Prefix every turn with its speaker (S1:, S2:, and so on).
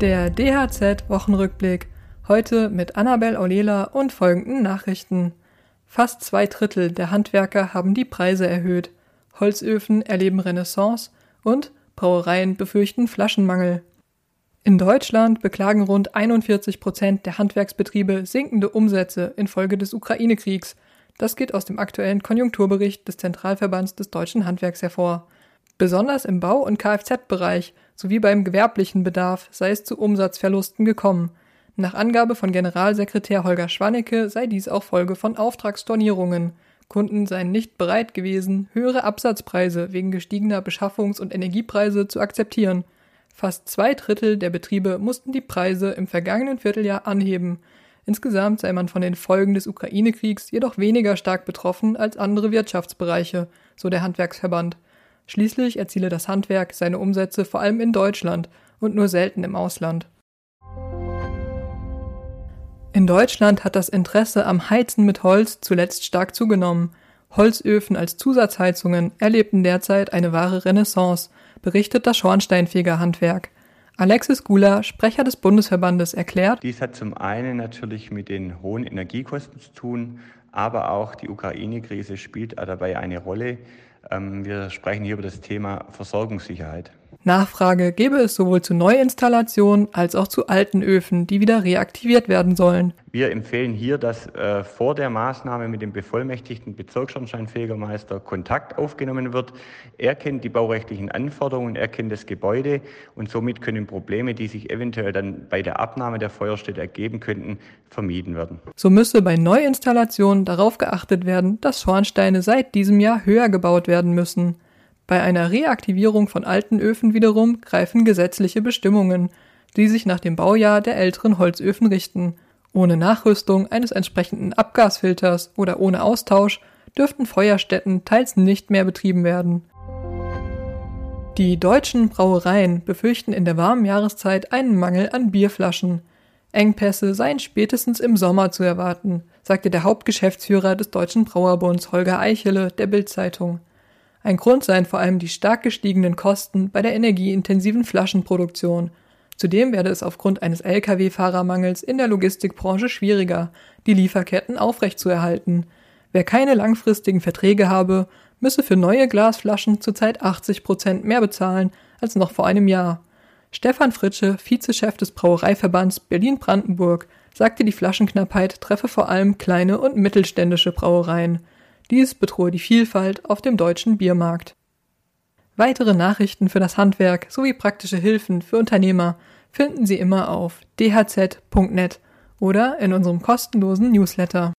S1: Der DHZ-Wochenrückblick. Heute mit Annabel Aulela und folgenden Nachrichten. Fast zwei Drittel der Handwerker haben die Preise erhöht. Holzöfen erleben Renaissance und Brauereien befürchten Flaschenmangel. In Deutschland beklagen rund 41 Prozent der Handwerksbetriebe sinkende Umsätze infolge des Ukraine-Kriegs. Das geht aus dem aktuellen Konjunkturbericht des Zentralverbands des deutschen Handwerks hervor. Besonders im Bau- und Kfz-Bereich sowie beim gewerblichen Bedarf sei es zu Umsatzverlusten gekommen. Nach Angabe von Generalsekretär Holger Schwannecke sei dies auch Folge von Auftragsstornierungen. Kunden seien nicht bereit gewesen, höhere Absatzpreise wegen gestiegener Beschaffungs- und Energiepreise zu akzeptieren. Fast zwei Drittel der Betriebe mussten die Preise im vergangenen Vierteljahr anheben. Insgesamt sei man von den Folgen des Ukraine-Kriegs jedoch weniger stark betroffen als andere Wirtschaftsbereiche, so der Handwerksverband. Schließlich erziele das Handwerk seine Umsätze vor allem in Deutschland und nur selten im Ausland. In Deutschland hat das Interesse am Heizen mit Holz zuletzt stark zugenommen. Holzöfen als Zusatzheizungen erlebten derzeit eine wahre Renaissance, berichtet das Schornsteinfegerhandwerk. Alexis Gula, Sprecher des Bundesverbandes, erklärt,
S2: dies hat zum einen natürlich mit den hohen Energiekosten zu tun, aber auch die Ukraine-Krise spielt dabei eine Rolle. Ähm, wir sprechen hier über das Thema Versorgungssicherheit.
S1: Nachfrage gebe es sowohl zu Neuinstallationen als auch zu alten Öfen, die wieder reaktiviert werden sollen.
S2: Wir empfehlen hier, dass äh, vor der Maßnahme mit dem bevollmächtigten Bezirksschornsteinfegermeister Kontakt aufgenommen wird. Er kennt die baurechtlichen Anforderungen, er kennt das Gebäude und somit können Probleme, die sich eventuell dann bei der Abnahme der Feuerstätte ergeben könnten, vermieden werden.
S1: So müsse bei Neuinstallationen darauf geachtet werden, dass Schornsteine seit diesem Jahr höher gebaut werden müssen. Bei einer Reaktivierung von alten Öfen wiederum greifen gesetzliche Bestimmungen, die sich nach dem Baujahr der älteren Holzöfen richten. Ohne Nachrüstung eines entsprechenden Abgasfilters oder ohne Austausch dürften Feuerstätten teils nicht mehr betrieben werden. Die deutschen Brauereien befürchten in der warmen Jahreszeit einen Mangel an Bierflaschen. Engpässe seien spätestens im Sommer zu erwarten, sagte der Hauptgeschäftsführer des Deutschen Brauerbunds Holger Eichele der Bild-Zeitung. Ein Grund seien vor allem die stark gestiegenen Kosten bei der energieintensiven Flaschenproduktion. Zudem werde es aufgrund eines Lkw-Fahrermangels in der Logistikbranche schwieriger, die Lieferketten aufrechtzuerhalten. Wer keine langfristigen Verträge habe, müsse für neue Glasflaschen zurzeit 80 Prozent mehr bezahlen als noch vor einem Jahr. Stefan Fritsche, Vizechef des Brauereiverbands Berlin-Brandenburg, sagte, die Flaschenknappheit treffe vor allem kleine und mittelständische Brauereien. Dies bedrohe die Vielfalt auf dem deutschen Biermarkt. Weitere Nachrichten für das Handwerk sowie praktische Hilfen für Unternehmer finden Sie immer auf dhz.net oder in unserem kostenlosen Newsletter.